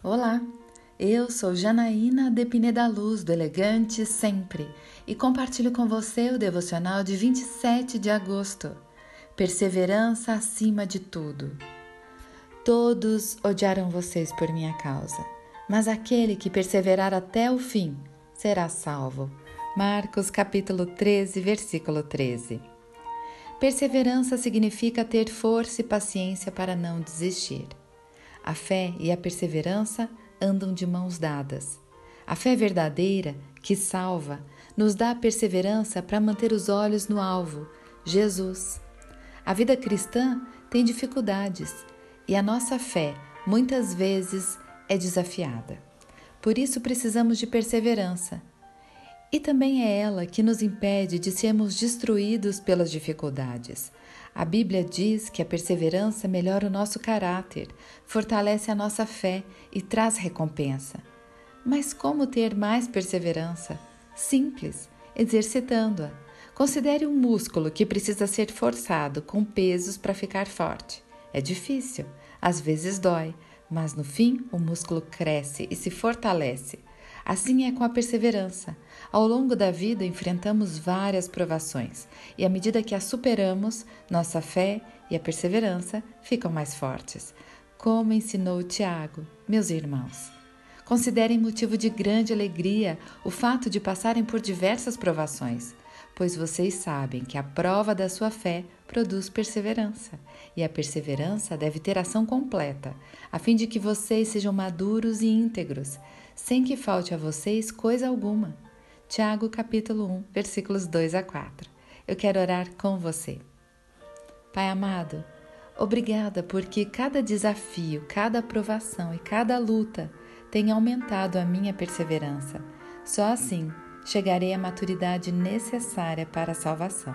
Olá, eu sou Janaína Depine da Luz do Elegante Sempre e compartilho com você o devocional de 27 de agosto. Perseverança acima de tudo. Todos odiaram vocês por minha causa, mas aquele que perseverar até o fim será salvo. Marcos capítulo 13, versículo 13. Perseverança significa ter força e paciência para não desistir. A fé e a perseverança andam de mãos dadas. A fé verdadeira, que salva, nos dá a perseverança para manter os olhos no alvo, Jesus. A vida cristã tem dificuldades e a nossa fé muitas vezes é desafiada. Por isso precisamos de perseverança. E também é ela que nos impede de sermos destruídos pelas dificuldades. A Bíblia diz que a perseverança melhora o nosso caráter, fortalece a nossa fé e traz recompensa. Mas como ter mais perseverança? Simples, exercitando-a. Considere um músculo que precisa ser forçado com pesos para ficar forte. É difícil, às vezes dói, mas no fim o músculo cresce e se fortalece. Assim é com a perseverança. Ao longo da vida enfrentamos várias provações e à medida que as superamos, nossa fé e a perseverança ficam mais fortes. Como ensinou Tiago, meus irmãos. Considerem motivo de grande alegria o fato de passarem por diversas provações, pois vocês sabem que a prova da sua fé produz perseverança, e a perseverança deve ter ação completa, a fim de que vocês sejam maduros e íntegros, sem que falte a vocês coisa alguma. Tiago capítulo 1, versículos 2 a 4. Eu quero orar com você. Pai amado, obrigada porque cada desafio, cada aprovação e cada luta tem aumentado a minha perseverança. Só assim chegarei à maturidade necessária para a salvação.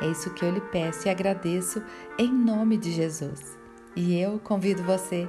É isso que eu lhe peço e agradeço em nome de Jesus. E eu convido você